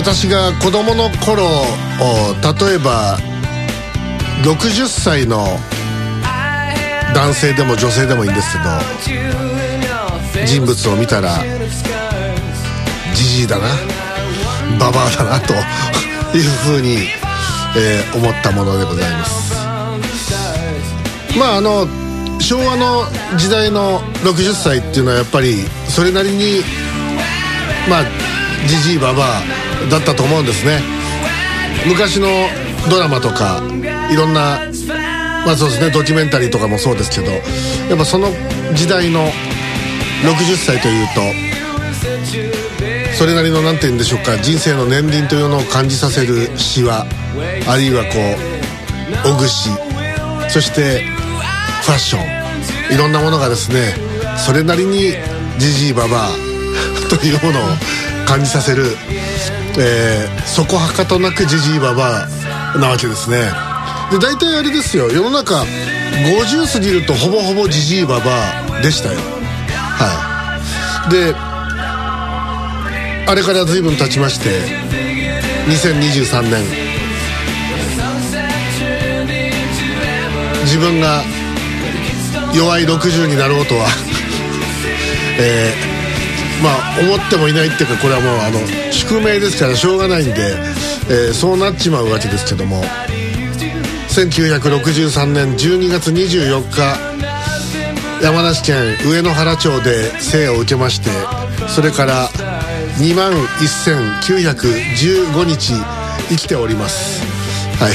私が子供の頃例えば60歳の男性でも女性でもいいんですけど人物を見たらじじいだなババアだなというふうに、えー、思ったものでございます。まああの昭和の時代の60歳っていうのはやっぱりそれなりにまあじじいばばあだったと思うんですね。昔のドラマとかいろんなまあそうですねドキュメンタリーとかもそうですけどやっぱその時代の60歳というとそれなりの何て言うんでしょうか人生の年輪というのを感じさせる詩話あるいはこうおぐしそしてファッションいろんなものがですねそれなりにじじいばばというものを感じさせるえー、そこはかとなくジジイババなわけですね。で大体あれですよ。世の中50過ぎるとほぼほぼジジイババでしたよ。はい。であれから随分経ちまして2023年。自分が弱い60になろうとは えーまあ思ってもいないっていうかこれはもうあの宿命ですからしょうがないんで、えー、そうなっちまうわけですけども1963年12月24日山梨県上野原町で生を受けましてそれから2万1915日生きております。はい。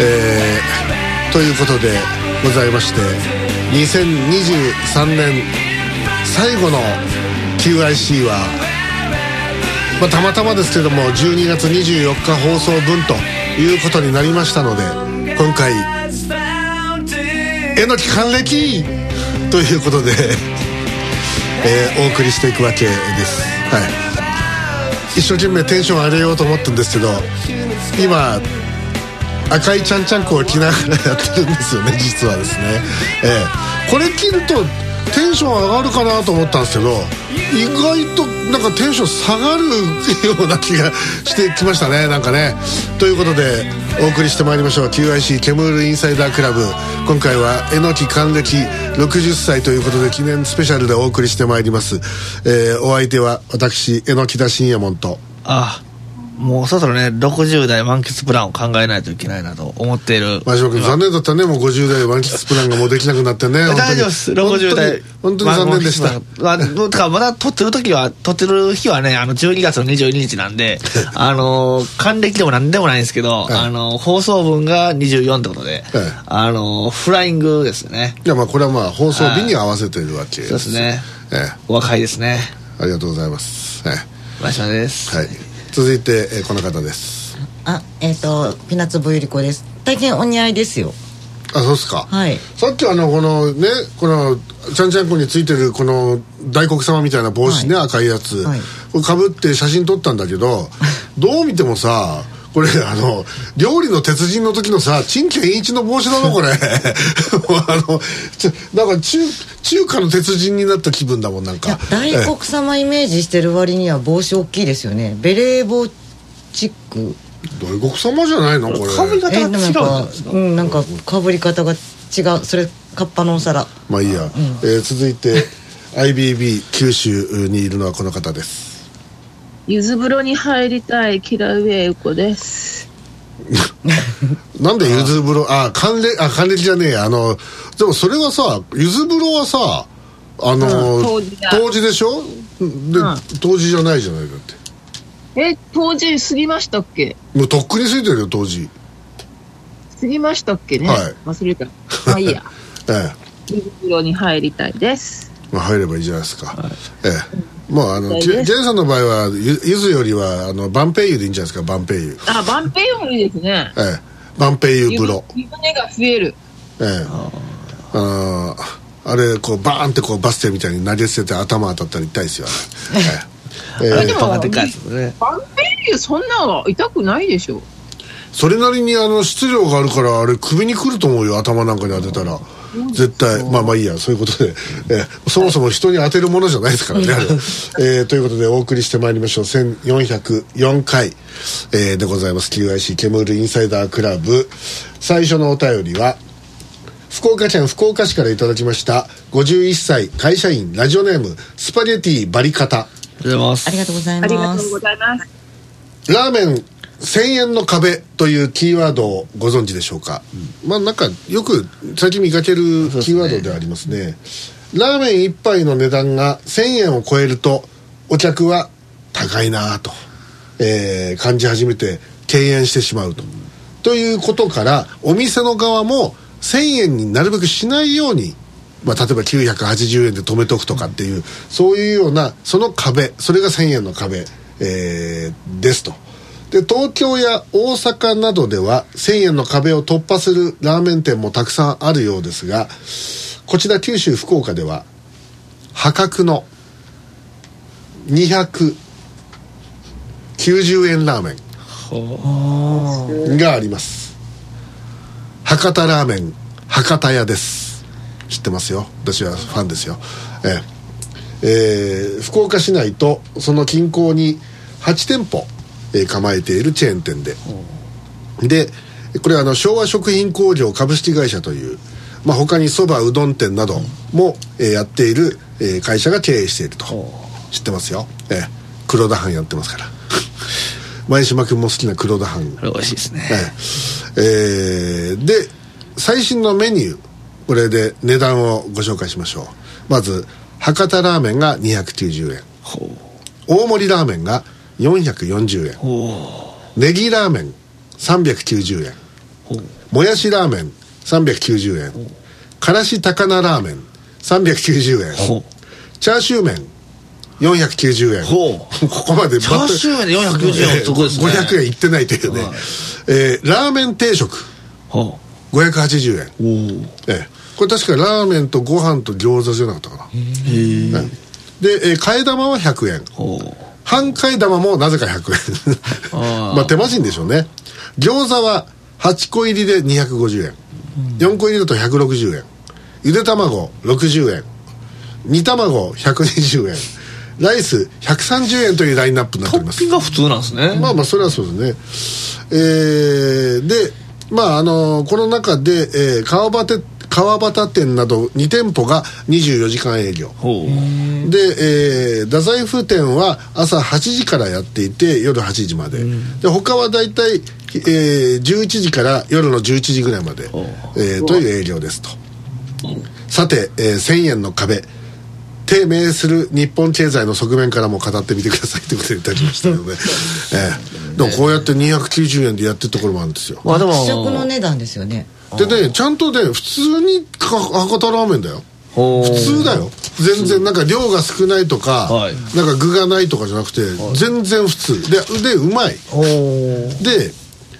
えー、ということでございまして2023年最後の QIC は、まあ、たまたまですけども12月24日放送分ということになりましたので今回えのき還暦ということで、えー、お送りしていくわけです。はい。一生懸命テンション上げようと思ったんですけど今赤いちゃんちゃんこを着ながらやってるんですよね実はですね。えー、これ着るとテンション上がるかなと思ったんですけど意外となんかテンション下がるような気がしてきましたねなんかね。ということでお送りしてまいりましょう。QIC ケムールインサイダークラブ。今回はえのき還暦60歳ということで記念スペシャルでお送りしてまいります、えー、お相手は私えのき田信也門と。ああもうそろそろね、60代満喫プランを考えないといけないなと思っている。真島君、残念だったね、もう50代満喫プランがもうできなくなってね。大丈夫です、60代。本当に残念でした。まあ、どうかまだ撮ってる時は、撮ってる日はね、あの、12月の22日なんで、あの、還暦でもなんでもないんですけど、はい、あの、放送分が24ってことで、はい、あの、フライングですよね。いや、まあ、これはまあ、放送日に合わせてるわけです。そうですね。ええ、お若いですね。ありがとうございます。はい。真島です。はい。続いて、えー、この方です。あえっ、ー、とピナッツボユリコです。大変お似合いですよ。あそうですか。はい。さっきあのこのねこのちゃんちゃんこについてるこの大黒様みたいな帽子ね、はい、赤いやつ、はい、これかぶって写真撮ったんだけど どう見てもさこれあの料理の鉄人の時のさ陳健一の帽子だぞこれ。あのちょなんか中中華の鉄人になった気分だもんなんか。大黒様イメージしてる割には帽子大きいですよね。ベレー帽チック。大黒様じゃないのこれ。かぶり方が違うんですか。うんなんかかぶり方が違う。それカッパのお皿。まあいいや、うん、えー、続いて IBB 九州にいるのはこの方ですゆず風呂に入りたいキラウェイコです。なんでゆず風呂？あ還暦あ還暦じゃねえや。あのでもそれはさゆず風呂はさあの、うん、当時でしょ？で、うん、当時じゃないじゃないだって。え当時過ぎましたっけ？もうとっくに過ぎてるよ当時過ぎましたっけね、はい、忘れた。まあいいや。ええ。ゆず風呂に入りたいです。まあ入ればいいじゃないですか、はい、ええまああのジェイさんの場合はゆゆずよりはあのバンペイユでいいんじゃないですか？バンペイユ。あ、バンペイユもいいですね。ええ。バンペイユ風呂。湯船が増える。ええ。あー。あれこうバーンってこうバス停みたいに投げ捨てて頭当たったら痛いですよね、ええ。ええ。でかいですね。バンペイユそんなの痛くないでしょ。それなりにあの質量があるからあれ首にくると思うよ頭なんかに当てたら。絶対。まあまあいいや。そういうことで、えーそもそも人に当てるものじゃないですからねあれ、えーということでお送りしてまいりましょう。1404回、えーでございます。QIC ケムールインサイダークラブ最初のお便りは福岡県福岡市からいただきました51歳会社員ラジオネームスパゲティバリカタ。ありがとうございます。ありがとうございありがますとうございます。ラーメン1000円の壁というキーワードをご存知でしょうか、まあなんかよく最近見かけるキーワードでありますね。ラーメン1杯の値段が1000円を超えるとお客は高いなぁと、えー感じ始めて敬遠してしまうと、ということからお店の側も1000円になるべくしないようにまあ、例えば980円で止めとくとかっていう、そういうようなその壁それが1000円の壁、えーですとで東京や大阪などでは1000円の壁を突破するラーメン店もたくさんあるようですがこちら九州福岡では破格の290円ラーメンがあります。博多ラーメン博多屋です。知ってますよ。私はファンですよ。ええ。えー福岡市内とその近郊に8店舗、えー構えているチェーン店で。でこれはあの昭和食品工業株式会社という、まあ、他にそばうどん店なども、えーやっている、えー会社が経営していると。知ってますよ、ええ黒田藩やってますから。前島君も好きな黒田藩。美味しいですね。えええーで最新のメニューこれで値段をご紹介しましょう。まず博多ラーメンが290円。ほ大盛りラーメンが440円。ネギラーメン390円。もやしラーメン390円。からし高菜ラーメン390円。チャーシュー麺490円。ここまでチャーシュー麺で490円はすごいですね。500円いってないというね、はい。えーラーメン定食ほ580円。ええ。これ確かラーメンとご飯と餃子じゃなかったかな。へえで、えー替え玉は100円半替え玉もなぜか100円。まあ手間賃でしょうね。餃子は8個入りで250円、4個入りだと160円。ゆで卵60円。煮卵120円。ライス130円というラインナップになっております。トッピングが普通なんですね。まあまあそれはそうですね。えーでまああのこの中で、えー川端川端店など2店舗が24時間営業。で、えー、太宰府店は朝8時からやっていて夜8時まで、で他は大体、えー、11時から夜の11時ぐらいまで、えーという営業ですと。さて、えー1000円の壁。低迷する日本経済の側面からも語ってみてくださいということでいただきましたので、えー、でもこうやって290円でやってるところもあるんですよ。まあでも試食の値段ですよねでねちゃんとね普通にか博多ラーメンだよ。普通だよ。全然なんか量が少ないとか、はい。なんか具がないとかじゃなくて、全然普通。ででうまい。で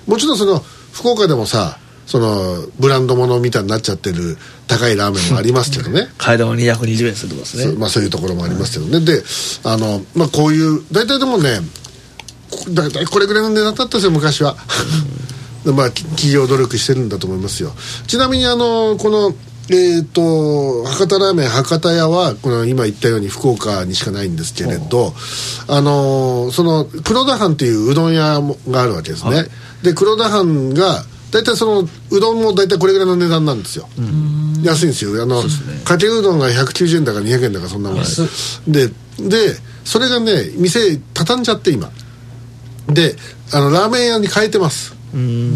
もちろんその福岡でもさそのブランド物みたいになっちゃってる高いラーメンもありますけどね。替え玉220円するってことですね。そうまあ、そういうところもありますけどね、であの、まあ、こういう大体でもねこ大体これぐらいの値段だったんですよ昔は。でまあき企業努力してるんだと思いますよ。ちなみにあのこのえー、と博多ラーメン博多屋はこの今言ったように福岡にしかないんですけれどあのその黒田藩っていううどん屋もがあるわけですね、で黒田藩が大体そのうどんも大体これぐらいの値段なんですよ、安いんですよ。あのかけうどんが190円だか200円だかそんなもんででそれがね店畳んじゃって今。であのラーメン屋に変えてます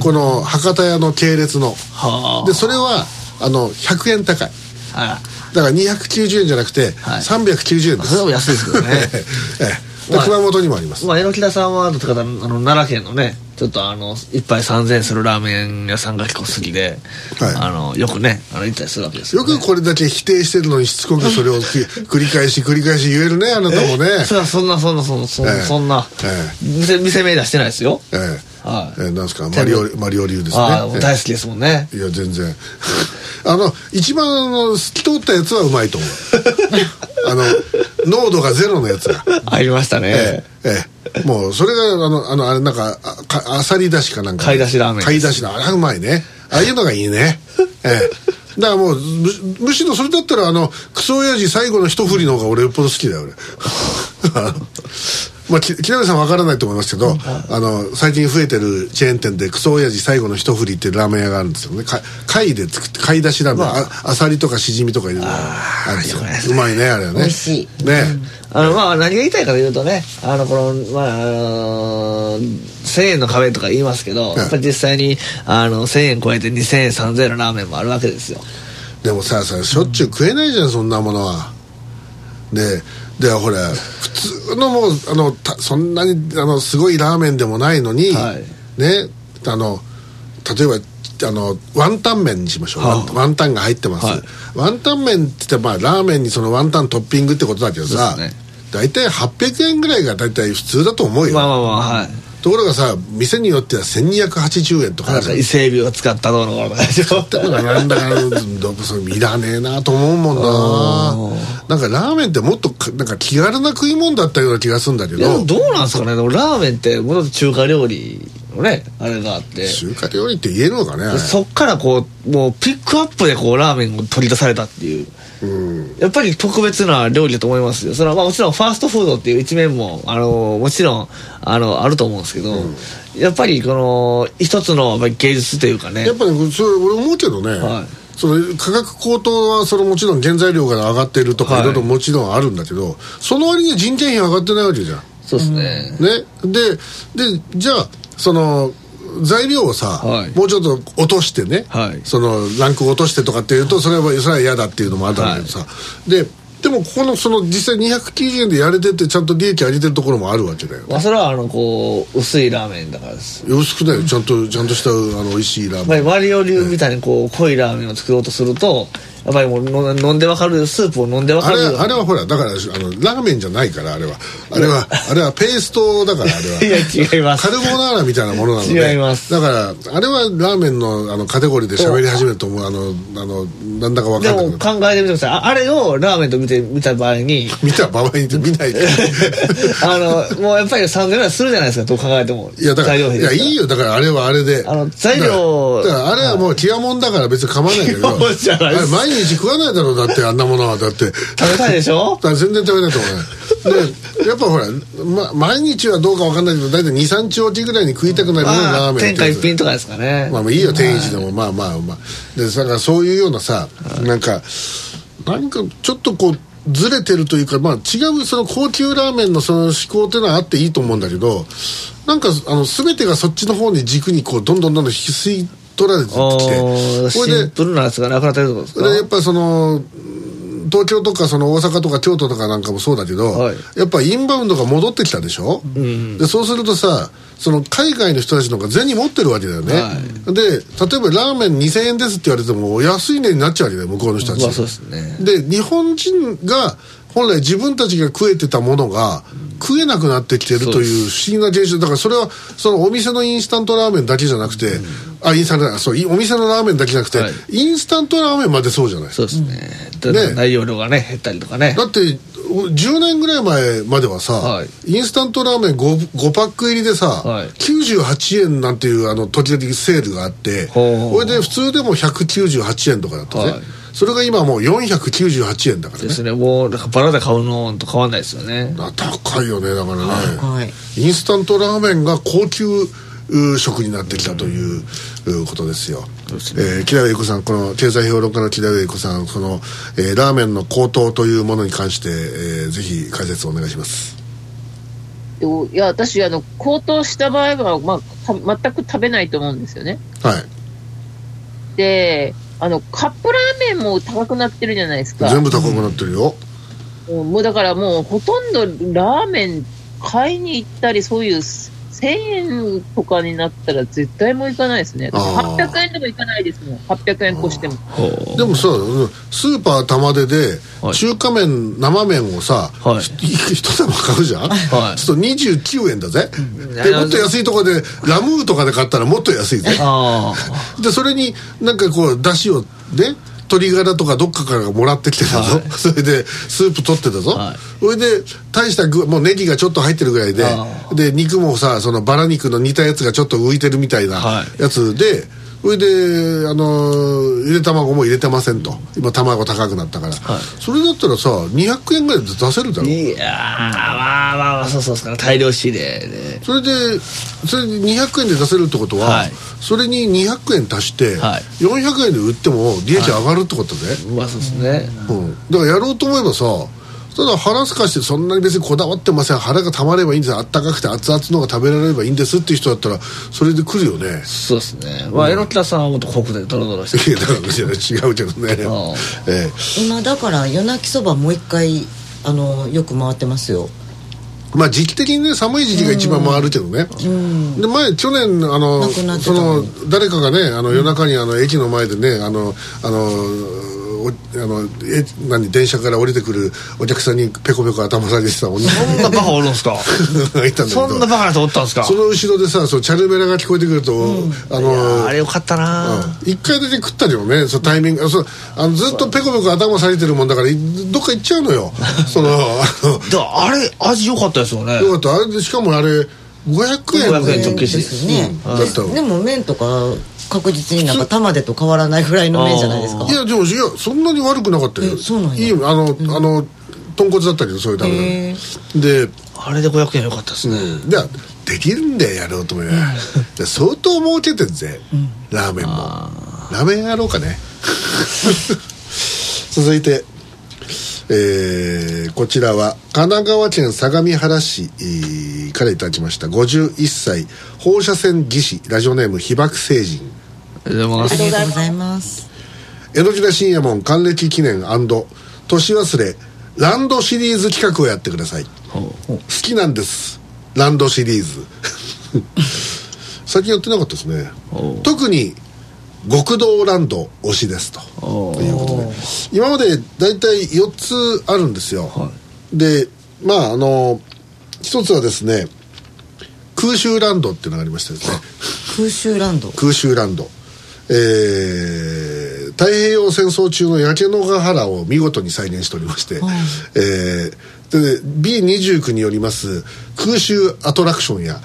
この博多屋の系列の。はあ。でそれはあの100円高い。はだから290円じゃなくてはい。390円です、それは安いですけどね。ええ。で熊本にもあります。まあ榎田さんはあの奈良県のねちょっとあの一杯3000円するラーメン屋さんが結構好きで、はい。あのよくねあの行ったりするわけですよ、ね、よくこれだけ否定してるのにしつこくそれをき 繰り返し繰り返し言えるねあなたもね。そそんなそんなそんなそんな、ええ。そんな、え。店店名出してないですよ。ええはい。ええなんですか？マリオマリオ流ですね。大好きですもんね。いや全然。あの一番あの透き通ったやつはうまいと思う。あの濃度がゼロのやつが。ありましたね、ええええもうそれがあのあのあれなんかあさりだしかなんか。貝出しラーメン貝出しのあれはうまいね。ああいうのがいいね。ええだからもうむむしろそれだったらあのクソ親父最後の一振りの方が俺よっぽど好きだよ俺 まあき木南さんわからないと思いますけど、あの最近増えてるチェーン店でクソ親父最後の一振りっていうラーメン屋があるんですよね。か貝で作って貝出しラーメン、ああさりとかしじみとか入れるあるんですよ。うまいねあれはね。美味しい。ね、あのまあ何が言いたいかというとねあのこのまああの1000円の壁とか言いますけど、んやっぱり実際にあの1000円超えて2000円3000円のラーメンもあるわけですよ。でもささしょっちゅう食えないじゃんそんなものはででほら普通のもうあのたそんなにあのすごいラーメンでもないのに、はい。ねあの例えばあのワンタン麺にしましょう、はあ。ワンタンが入ってます、はい。ワンタン麺って言ってまあラーメンにそのワンタントッピングってことだけどさ、大体800円ぐらいが大体普通だと思うよ、まあまあまあはいところがさ店によっては1280円とかあなんか伊勢海老を使ったどうのこうのでしょってことはなんだかどういらねえなと思うもんな。なんかラーメンってもっとかなんか気軽な食い物だったような気がするんだけど。どうなんですかね。ラーメンってもと中華料理のねあれがあって。中華料理って言えるのかねそっからこうもうピックアップでこうラーメンを取り出されたっていう。うん。やっぱり特別な料理だと思いますよ。それはまあもちろんファーストフードっていう一面もあのもちろんあのあると思うんですけど、やっぱりこの一つの芸術というかね。やっぱねそれ俺思うけどね、はい。その価格高騰はそのもちろん原材料が上がってるとかはい。いろいろもちろんあるんだけど、その割には人件費上がってないわけじゃん。そうですね、ね。ででじゃあその材料をさ、はい。もうちょっと落としてね、はい。そのランクを落としてとかっていうとそれはそれは嫌だっていうのもあるんだけどさ、ででもここのその実際290円でやれててちゃんと利益上げてるところもあるわけだよ。まあそれはあのこう薄いラーメンだからです薄くないよちゃんとちゃんとしたあの美味しいラーメン。りマリオ流みたいにこう濃いラーメンを作ろうとするとやっぱりもうの飲んでわかるスープを飲んでわかる。あれあれはほらだからあのラーメンじゃないからあれは。あれはあれはペーストだからあれは。いや違います。カルボナーラみたいなものなので。違います。だからあれはラーメンのあのカテゴリーで喋り始めると思う。あのあのなんだか分でかんない。けども考えてみてください。ああれをラーメンと見て見た場合に。見た場合に見ないで あのもうやっぱり3000円ぐらいするじゃないですかどう考えても。いやだからいやいいよ。だからあれはあれで。あの材料だからあれはもうティアモンだから別に構わないけど。ティ毎日食わないだろうだってあんなものは。だって食べたいでしょ？だ全然食べないと思う。ねでやっぱほら、ま、毎日はどうかわかんないけど大体23日おきぐらいに食いたくなるのがまあラーメン天下一品とかですかね。まあまあいいよ天一でもまあまあまあ。でだからそういうようなさなん。かなんかちょっとこうずれてるというかまあ違うその高級ラーメンのその思考っていうのはあっていいと思うんだけどなんかあの全てがそっちの方に軸にこうどんどんどんどん引き吸い取られてきて。シンプルなやつがなくなってるってことですか？でやっぱりそのうん東京とかその大阪とか京都とかなんかもそうだけど、はい。やっぱインバウンドが戻ってきたでしょ、でそうするとさその海外の人たちの方が銭持ってるわけだよね、はで例えばラーメン2000円ですって言われても安い値になっちゃうわけだよ向こうの人たち、まあそうですね。で日本人が本来自分たちが食えてたものが食えなくなってきてるという不思議な現象。だからそれはそのお店のインスタントラーメンだけじゃなくて、あインスタントラーメンそういお店のラーメンだけじゃなくて、はい。インスタントラーメンまでそうじゃない。そうですね。だね。内容量がね減ったりとかね。だって10年ぐらい前まではさ、はい。インスタントラーメン 5, 5パック入りでさ、はい。98円なんていうあの時々セールがあってこれで普通でも198円とかだったね、はいそれが今もう498円だからねですねもうなんかバラで買うのと変わんないですよねあ高いよねだからね、はいインスタントラーメンが高級う食になってきたといううことですよ。そうですえー木田栄子さん、この経済評論家の木田栄子さん、この、えーラーメンの高騰というものに関して、えーぜひ解説をお願いします。いや、私、あの、高騰した場合は、まあ、た全く食べないと思うんですよね。はい。で、あの、カップラーメンも高くなってるじゃないですか。全部高くなってるよ。もうだからもうほとんどラーメン買いに行ったり、そういう1000円とかになったら絶対もう行かないですね。800円でも行かないですもん。800円越しても。でもさ、スーパー玉出で、中華麺、生麺をさ、はい、一玉買うじゃん、はい、そうすると29円だぜ。で、もっと安いところで、ラムーとかで買ったらもっと安いぜ。で、それになんかこう、だしをね、鶏ガラとかどっかからもらってきてたぞ、はい、それでスープ取ってたぞ、はい、それで大した具もうネギがちょっと入ってるぐらいでで肉もさそのバラ肉の煮たやつがちょっと浮いてるみたいなやつで、はいそれであのゆで卵も入れてませんと。今卵高くなったから、はい、それだったらさ200円ぐらいで出せるだろ。いやまあまあそうそうですか大量仕入れでそれでそれで200円で出せるってことは、はい、それに200円足して、はい、400円で売っても利益上がるってことで、まあそうですね、うん、だからやろうと思えばさただ腹すかしてそんなに別にこだわってません。腹がたまればいいんです。あったかくて熱々のが食べられればいいんですっていう人だったらそれで来るよね。そうですね。まあ榎田さんはもっとコクでドロドロしていやだから違うけどね、ええ、今だから夜泣きそばもう一回あのよく回ってますよ。まあ時期的にね寒い時期が一番回るけどね、うん、で前去年あのその誰かがねあの夜中にあの駅の前でねあのあのあのえ何電車から降りてくるお客さんにペコペコ頭下げてたお兄そんなバカおるんすか？いたんだそんなバカな人おったんすか？その後ろでさそチャルメラが聞こえてくると、うん、あのあれよかったな。一、うん、回出て食ったけどねそのタイミングそあのずっとペコペコ頭下げてるもんだからどっか行っちゃうのよ。その あれ味良かったですよね。よかった。あれでしかもあれ500円500円直結ですね、うん、でも麺とか確実になんか玉でと変わらないぐらいの麺じゃないですか。いやでもいやそんなに悪くなかったよ。そうなんいいあの、うん、あの豚骨だったけどそういう食べであれで500円よかったですね、うん、でできるんだよやろうと思えば。相当儲けてんぜ、うん、ラーメンも。ラーメンやろうかね。続いてえー、こちらは神奈川県相模原市、からいただきました。51歳放射線技師ラジオネーム被爆星人ありがとうございます。江戸時深夜門還暦記念年忘れランドシリーズ企画をやってください。好きなんです。ランドシリーズ。最近やってなかったですね。特に極道ランド推しですと。いうことで。今まで大体4つあるんですよ、はい、でまああの一つはですね空襲ランドっていうのがありましてですね。空襲ランド。空襲ランドえー、太平洋戦争中の焼け野ヶ原を見事に再現しておりまして、はい、えー、で B29 によります空襲アトラクションや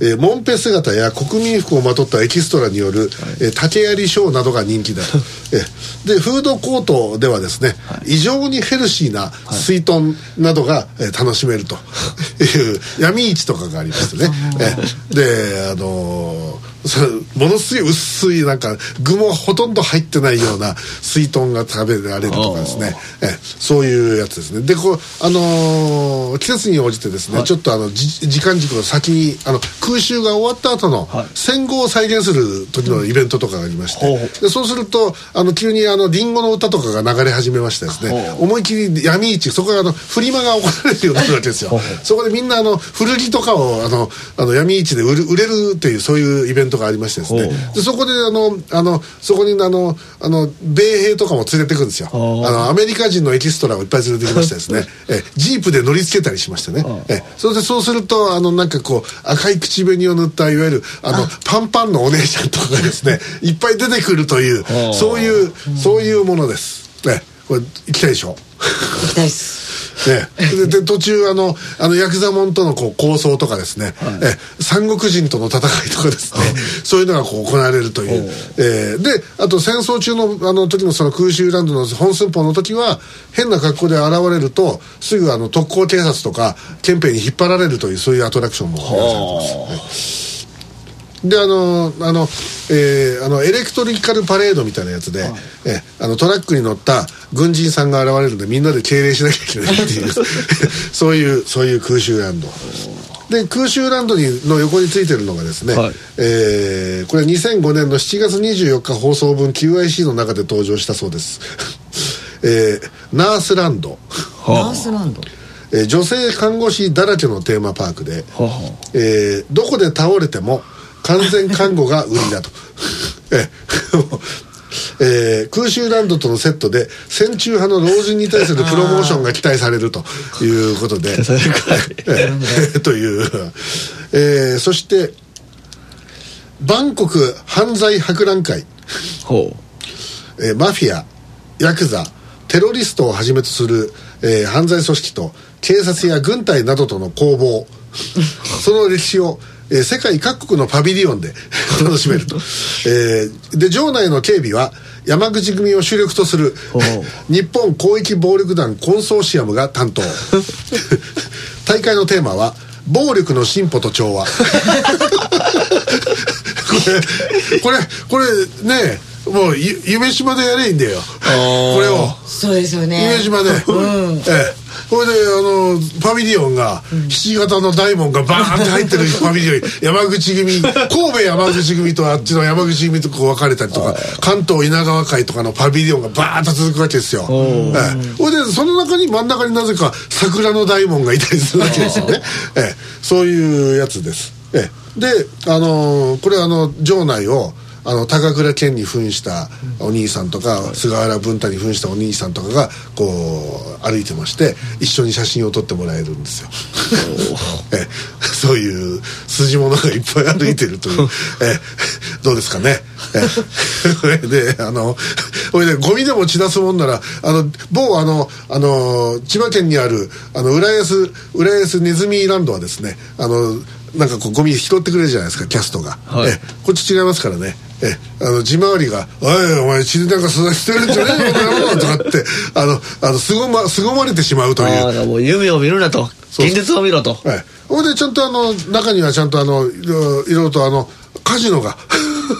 えー、モンペ姿や国民服をまとったエキストラによる、はい、えー、竹槍ショーなどが人気だと、えー、でフードコートではですね、はい、異常にヘルシーな水豚などが、えー、楽しめるという 闇市とかがありましてね、えー、であのーものすごい薄いなんか具もほとんど入ってないような水豚が食べられるとかですね。えそういうやつですね。でこうあのー、季節に応じてですね、はい、ちょっとあの時間軸の先にあの空襲が終わった後の戦後を再現する時のイベントとかがありまして、うん、でそうするとあの急にあのリンゴの歌とかが流れ始めましてですね思い切り闇市そこがあのフリマが行われるようになるわけですよ。そこでみんなあの古着とかをあのあの闇市で売る売れるっていうそういうイベントトがありましてですね。でそこであのあのそこにあのあの米兵とかも連れてくんですよ。あのアメリカ人のエキストラをいっぱい連れてきましてですね。えジープで乗り付けたりしましてね。えそれでそうするとあのなんかこう赤い口紅を塗ったいわゆるあのパンパンのお姉ちゃんとかがですねいっぱい出てくるというそういうそういうものです。ねこれ行きたいでしょ？行きたいです。ね、で途中あのあのヤクザモンとのこう構想とかですね、はい、え三国人との戦いとかですね、そういうのがこう行われるという、えー、であと戦争中のあの時のその空襲ランドの本寸法の時は変な格好で現れるとすぐあの特攻警察とか憲兵に引っ張られるというそういうアトラクションもやらされてます、ねであのあの、えー、あのエレクトリカルパレードみたいなやつで、はい、えあのトラックに乗った軍人さんが現れるんでみんなで敬礼しなきゃいけないっていう そういうそういう空襲ランド。で空襲ランドにの横についてるのがですね、はい、えー、これ2005年の7月24日放送分 QIC の中で登場したそうです。えー、ナースランド。ナースランド。ええー女性看護師だらけのテーマパークで、ほうほえーどこで倒れても完全看護が売りだと。ええ。ー空襲ランドとのセットで戦中派の老人に対するプロモーションが期待されるということで。という、えーそしてバンコク犯罪博覧会。ほえーマフィアヤクザテロリストをはじめとする、えー犯罪組織と警察や軍隊などとの攻防。その歴史を、えー世界各国のパビリオンで 楽しめると、えーで場内の警備は山口組を主力とする日本広域暴力団コンソーシアムが担当。大会のテーマは「暴力の進歩と調和」これこれこれねもうゆ夢島でやれいいんだよ。これを。そうですよね。夢島で、うん。ええこれであのパビリオンが、ひし形の大門がバーンって入ってる パビリオン山口組神戸山口組とあっちの山口組とこう分かれたりとか関東稲川会とかのパビリオンがバーンと続くわけですよ、ええ。ほいでその中に真ん中になぜか桜の大門がいたりするわけですよね、ええ。そういうやつです、ええ。であのこれあの場内をあの高倉健に扮したお兄さんとか、菅原文太に扮したお兄さんとかがこう歩いてまして一緒に写真を撮ってもらえるんですよ。えそういう筋物がいっぱい歩いてるという。えどうですかね。えそれであのこれでゴミでも散らすもんならあの某あのあの千葉県にあるあの浦安浦安ネズミランドはですねあのなんかこうゴミ拾ってくれるじゃないですかキャストが、はい。えこっち違いますからね。えあの地回りが「おいお前血なんかそんな捨てるんじゃねえの野郎」とかって あのあのすごま凄まれてしまううという。ああもう夢を見るなと。現実を見ろと。はい、ほいでちゃんとあの中にはちゃんとあのいろいろとあのカジノが。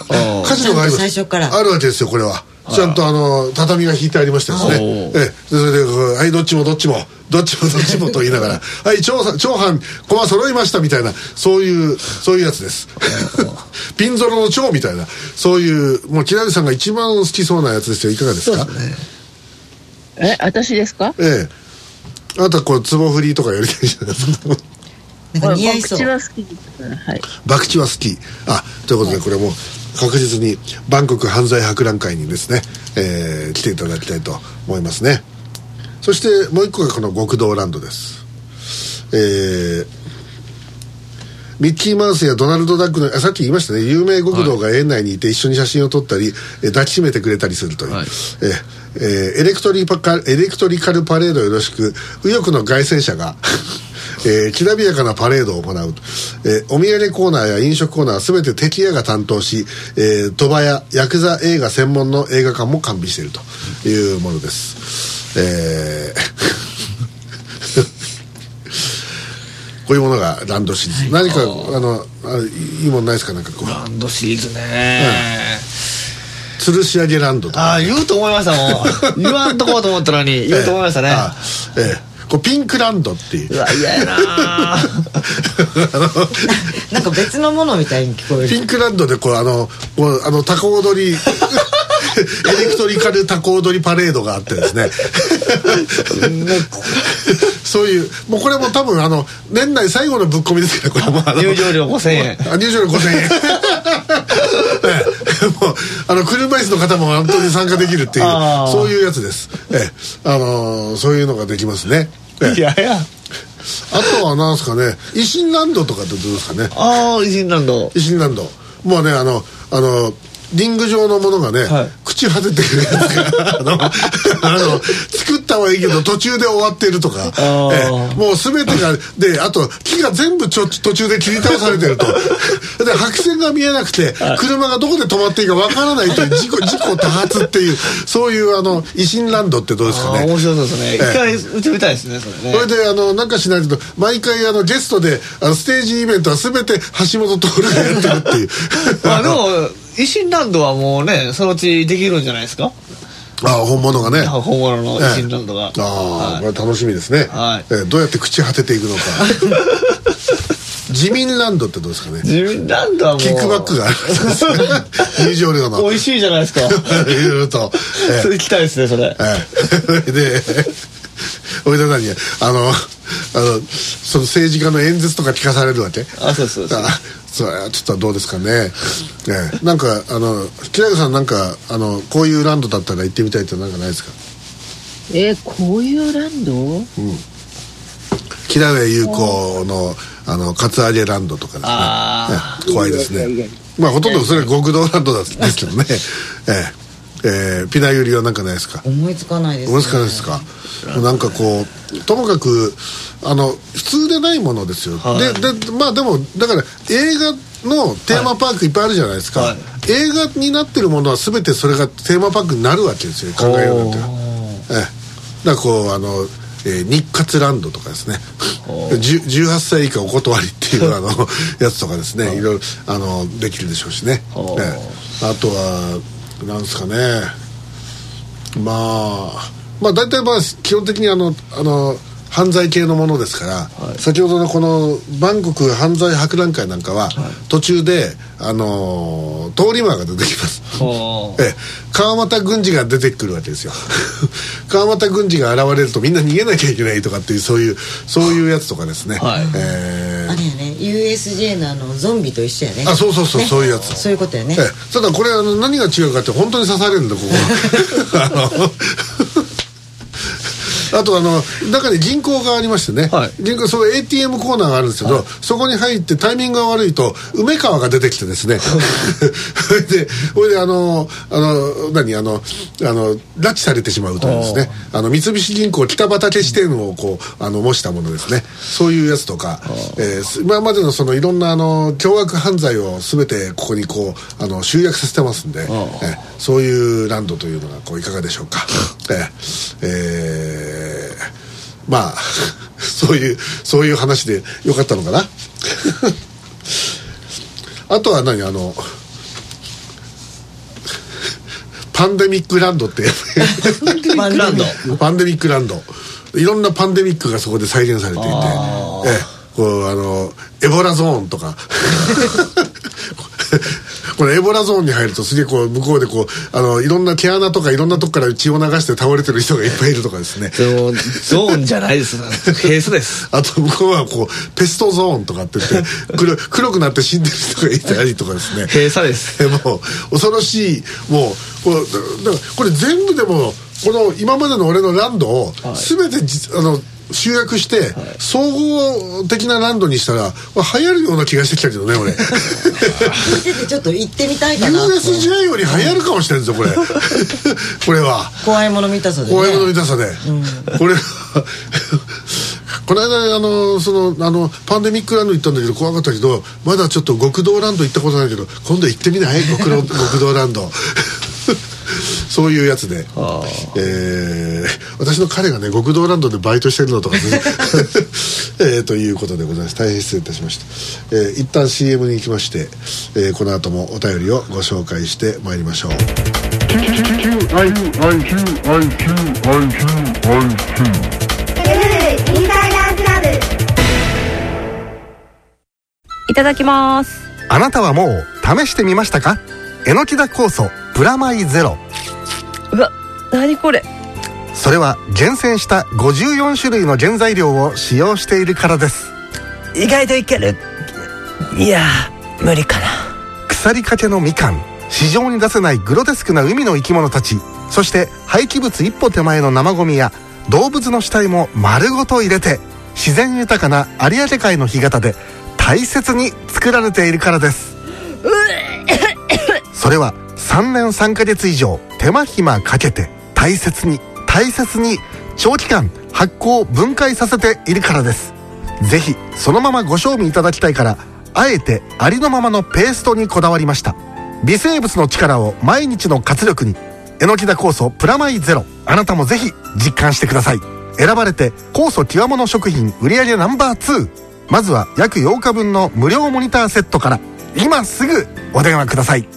あ カジノがあります。あるわけですよこれはちゃんとあの畳が引いてありましてですねええ。それではいどっちもどっちもどっちもどっちもと言いながら はい長さ長藩駒揃いましたみたいなそういうそういうやつです。ピンゾロの長みたいなそういうもう木成さんが一番好きそうなやつですよ。いかがですか？え、私ですか？ええ。あなたこう壺振りとかやりたいじゃないですか。なんか似合いそう。口は好きはい。博打は好き。あということでこれも確実にバンコク犯罪博覧会にですね、えー来ていただきたいと思いますね。そしてもう一個がこの極道ランドです。えーミッキーマウスやドナルド・ダックのあさっき言いましたね。有名極道が園内にいて一緒に写真を撮ったり、えー抱きしめてくれたりするという、はい。えーえーエレクトリパカエレクトリカルパレードよろしく。右翼の凱旋者がえーきらびやかなパレードを行う、えーお土産コーナーや飲食コーナーは全て敵屋が担当し、えー鳥羽やヤクザ映画専門の映画館も完備しているというものです。えー こういうものがランドシリーズ。何かあのあいいものないですか？なんかこう。ランドシリーズね。吊るし上げランドとか。ああ言うと思いましたもん言わんとこうと思ったのに。言うと思いましたね。あ ええこうピンクランドっていう。うわ嫌やな。なんか別のものみたいに聞こえる。ピンクランドでこうあのこうあのタコ踊り エレクトリカルタコ踊りパレードがあってですね。そういうもうこれも多分あの年内最後のぶっ込みですからこれもあの入場料5000円。あ入場料5000円。ええ もうあの車椅子の方も本当に参加できるっていうそういうやつです。ええ。あのーそういうのができますね。ええ。いやいや。あとはなんですかね維新ランドとかってどうですかね。ああ維新ランド。維新ランド。もうねあのあのリング状のものがね、はい朽ち果ててくるやつがあの あの作ったはいいけど途中で終わってるとか、ー。ええ。もう全てがであと木が全部ちょ途中で切り倒されてると。で白線が見えなくて車がどこで止まっていいかわからないという 事故事故多発っていうそういうあの維新ランドってどうですかね。面白そうですね。え。一回打ってみたいですねそれね。それであのなんかしないと毎回あのゲストであのステージイベントは全て橋本徹がやってるっていう。まあでも維新ランドはもうねそのうちできるんじゃないですか？あ本物がね。本物の維新ランドが、ああ、これ楽しみですね、はい。えーどうやって朽ち果てていくのか。自民ランドってどうですかね？自民ランドはもうキックバックがある。入場料の。美味しいじゃないですか。いろいろと、えそれ行きたいですねそれ。えええ。で おいで何あのあのその政治家の演説とか聞かされるわけ？あそうそうそう。あそれはちょっとどうですかね。ねなんかあの木永さんなんかあのこういうランドだったら行ってみたいってなんかないですか？えー、こういうランド？木永優子のあのカツアゲランドとかですね。あええ怖いですね。まあほとんどそれは極道ランドだですけどね。えええー、ピナユリは何かないですか？思いつかないです、思いつかないですか？なんかこうともかくあの普通でないものですよ、はい。ででまあでもだから映画のテーマパークいっぱいあるじゃないですか、はい。映画になってるものは全てそれがテーマパークになるわけですよ考えようなんて。ええ。だからこうあの、えー日活ランドとかですね。10 18歳以下お断りっていう あのやつとかですね。いろいろあのできるでしょうしね、おー。ええ。あとはなんですかね。まあまあ大体まあ基本的にあのあの犯罪系のものですから、先ほどのこのバンコク犯罪博覧会なんかは、途中で、あのー通り魔が出てきます。ええ。川俣軍司が出てくるわけですよ。川俣軍司が現れるとみんな逃げなきゃいけないとかっていうそういうそういうやつとかですね、はい。えあれやね USJ のあのゾンビと一緒やね。あそうそうそうね。そういうやつ。そういうことやね。ええ。ただこれあの何が違うかって本当に刺されるんだここあの あとあの中に銀行がありましてね、はい。銀行その ATM コーナーがあるんですけど、そこに入ってタイミングが悪いと梅川が出てきてですね。それ でそれであのあの何あのあの拉致されてしまうというですね。あの三菱銀行北畠支店をこうあの模したものですね。そういうやつとか、えーす今までのそのいろんなあの凶悪犯罪を全てここにこうあの集約させてますんで、えーそういうランドというのがこういかがでしょうか。えーえーまあ そういうそういう話でよかったのかな。あとは何？あのパンデミックランドって。パンデミックランド？パンデミックランド。いろんなパンデミックがそこで再現されていて。ええ。こうあのエボラゾーンとかこれエボラゾーンに入るとすげえこう向こうでこうあのいろんな毛穴とかいろんなとこから血を流して倒れてる人がいっぱいいるとかですね。ゾーンじゃないです。ケースです。あと向こうはこうペストゾーンとかって言って 黒黒くなって死んでる人がいたりとかですね。閉鎖です。え もう恐ろしい。もうこうだだからこれ全部でもこの今までの俺のランドを全てじ、あの集約して総合的なランドにしたら、まあ、流行るような気がしてきたけどね俺。見ててちょっと行ってみたいかな。USJ より流行るかもしれないですよこれ。これは。怖いもの見たさでね。怖いもの見たさで、これは この間あのそのあのパンデミックランド行ったんだけど怖かったけどまだちょっと極道ランド行ったことないけど今度行ってみない？極道極道ランドそういうやつで、えー私の彼がね極道ランドでバイトしてるのとかね、えーということでございます。大変失礼いたしました、えー一旦 CM に行きまして、えーこの後もお便りをご紹介してまいりましょう。いただきます。あなたはもう試してみましたか？えのきだ酵素プラマイゼロうわ何これ。それは厳選した54種類の原材料を使用しているからです。意外といける。いやー無理かな。腐りかけのみかん市場に出せないグロテスクな海の生き物たちそして廃棄物一歩手前の生ゴミや動物の死体も丸ごと入れて自然豊かな有明海の干潟で大切に作られているからです。それは3年3ヶ月以上手間暇かけて大切に大切に長期間発酵分解させているからです。ぜひそのままご賞味いただきたいからあえてありのままのペーストにこだわりました。微生物の力を毎日の活力にえのきだ酵素プラマイゼロ。あなたもぜひ実感してください。選ばれて酵素極物食品売上ナンバー2まずは約8日分の無料モニターセットから。今すぐお電話ください。